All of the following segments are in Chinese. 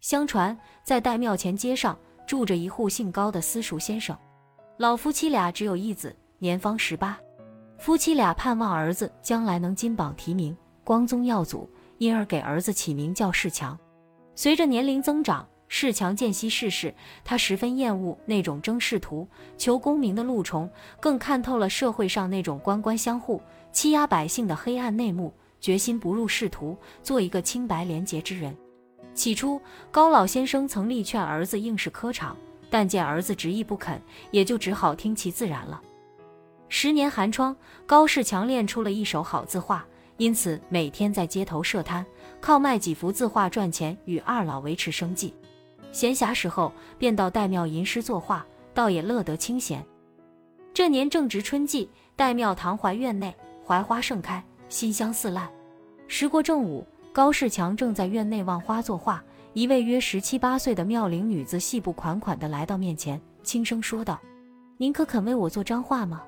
相传在岱庙前街上住着一户姓高的私塾先生，老夫妻俩只有一子，年方十八。夫妻俩盼望儿子将来能金榜题名，光宗耀祖，因而给儿子起名叫世强。随着年龄增长，世强渐惜世事，他十分厌恶那种争仕途、求功名的路虫，更看透了社会上那种官官相护、欺压百姓的黑暗内幕，决心不入仕途，做一个清白廉洁之人。起初，高老先生曾力劝儿子应试科场，但见儿子执意不肯，也就只好听其自然了。十年寒窗，高世强练出了一手好字画，因此每天在街头设摊，靠卖几幅字画赚钱，与二老维持生计。闲暇时候，便到岱庙吟诗作画，倒也乐得清闲。这年正值春季，岱庙唐槐院内槐花盛开，馨香四烂。时过正午，高世强正在院内望花作画，一位约十七八岁的妙龄女子细步款款地来到面前，轻声说道：“您可肯为我做张画吗？”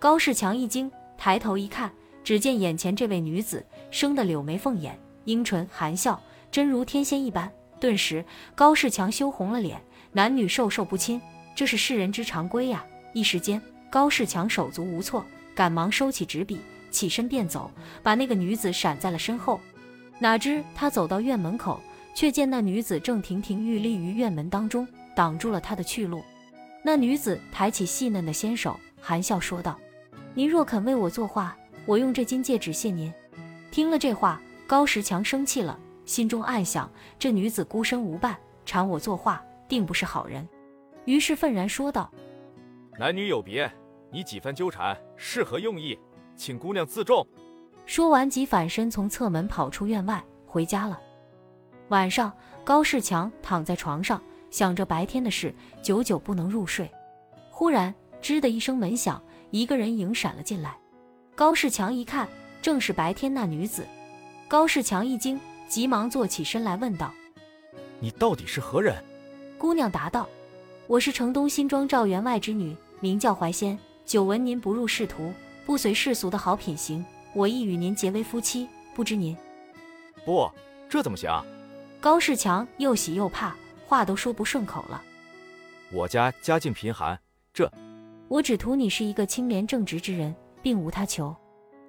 高世强一惊，抬头一看，只见眼前这位女子生得柳眉凤眼，樱唇含笑，真如天仙一般。顿时，高世强羞红了脸。男女授受不亲，这是世人之常规呀。一时间，高世强手足无措，赶忙收起纸笔，起身便走，把那个女子闪在了身后。哪知他走到院门口，却见那女子正亭亭玉立于院门当中，挡住了他的去路。那女子抬起细嫩的纤手，含笑说道：“您若肯为我作画，我用这金戒指谢您。”听了这话，高石强生气了。心中暗想：这女子孤身无伴，缠我作画，定不是好人。于是愤然说道：“男女有别，你几番纠缠是何用意？请姑娘自重。”说完，即反身从侧门跑出院外，回家了。晚上，高世强躺在床上，想着白天的事，久久不能入睡。忽然，吱的一声门响，一个人影闪了进来。高世强一看，正是白天那女子。高世强一惊。急忙坐起身来，问道：“你到底是何人？”姑娘答道：“我是城东新庄赵员外之女，名叫怀仙。久闻您不入仕途，不随世俗的好品行，我意与您结为夫妻。不知您……不，这怎么行？”高世强又喜又怕，话都说不顺口了。我家家境贫寒，这……我只图你是一个清廉正直之人，并无他求。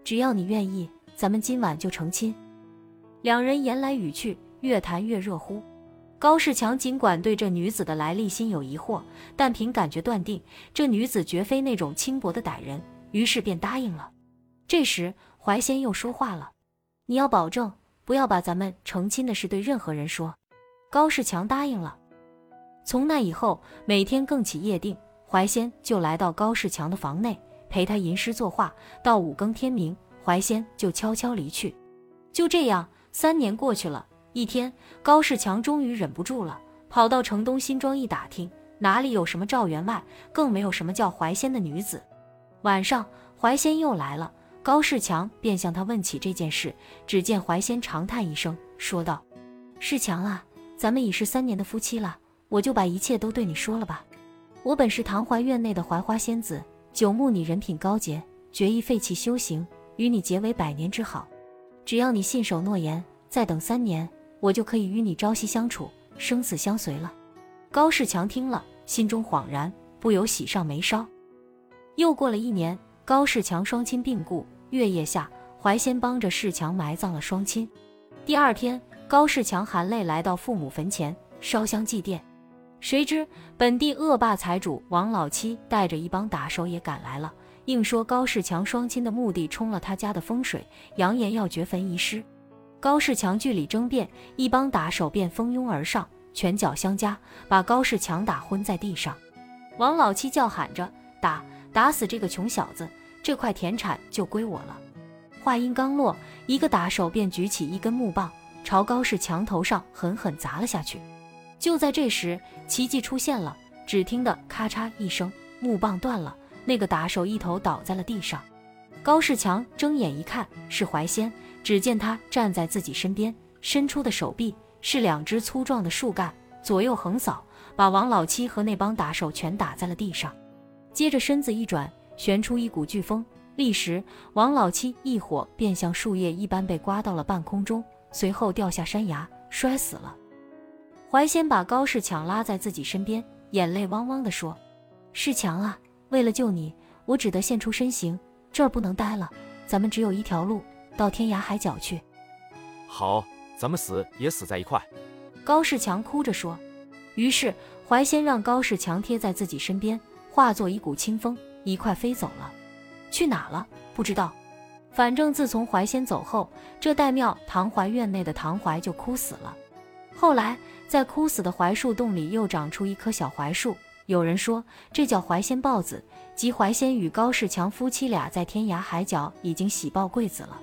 只要你愿意，咱们今晚就成亲。两人言来语去，越谈越热乎。高世强尽管对这女子的来历心有疑惑，但凭感觉断定这女子绝非那种轻薄的歹人，于是便答应了。这时怀仙又说话了：“你要保证不要把咱们成亲的事对任何人说。”高世强答应了。从那以后，每天更起夜定，怀仙就来到高世强的房内陪他吟诗作画，到五更天明，怀仙就悄悄离去。就这样。三年过去了，一天，高世强终于忍不住了，跑到城东新庄一打听，哪里有什么赵员外，更没有什么叫怀仙的女子。晚上，怀仙又来了，高世强便向他问起这件事。只见怀仙长叹一声，说道：“世强啊，咱们已是三年的夫妻了，我就把一切都对你说了吧。我本是唐槐院内的槐花仙子，久慕你人品高洁，决意废弃修行，与你结为百年之好。”只要你信守诺言，再等三年，我就可以与你朝夕相处，生死相随了。高世强听了，心中恍然，不由喜上眉梢。又过了一年，高世强双亲病故，月夜下，怀仙帮着世强埋葬了双亲。第二天，高世强含泪来到父母坟前烧香祭奠，谁知本地恶霸财主王老七带着一帮打手也赶来了。硬说高世强双亲的墓地冲了他家的风水，扬言要掘坟遗尸。高世强据理争辩，一帮打手便蜂拥而上，拳脚相加，把高世强打昏在地上。王老七叫喊着：“打，打死这个穷小子，这块田产就归我了。”话音刚落，一个打手便举起一根木棒，朝高世强头上狠狠砸了下去。就在这时，奇迹出现了，只听得咔嚓一声，木棒断了。那个打手一头倒在了地上，高世强睁眼一看，是怀仙。只见他站在自己身边，伸出的手臂是两只粗壮的树干，左右横扫，把王老七和那帮打手全打在了地上。接着身子一转，旋出一股飓风，立时王老七一伙便像树叶一般被刮到了半空中，随后掉下山崖，摔死了。怀仙把高世强拉在自己身边，眼泪汪汪地说：“世强啊，为了救你，我只得现出身形，这儿不能待了，咱们只有一条路，到天涯海角去。”好，咱们死也死在一块。高世强哭着说。于是怀仙让高世强贴在自己身边，化作一股清风，一块飞走了。去哪了？不知道。反正自从怀仙走后，这岱庙唐怀院内的唐怀就枯死了。后来，在枯死的槐树洞里又长出一棵小槐树，有人说这叫怀仙抱子，即怀仙与高世强夫妻俩在天涯海角已经喜抱贵子了。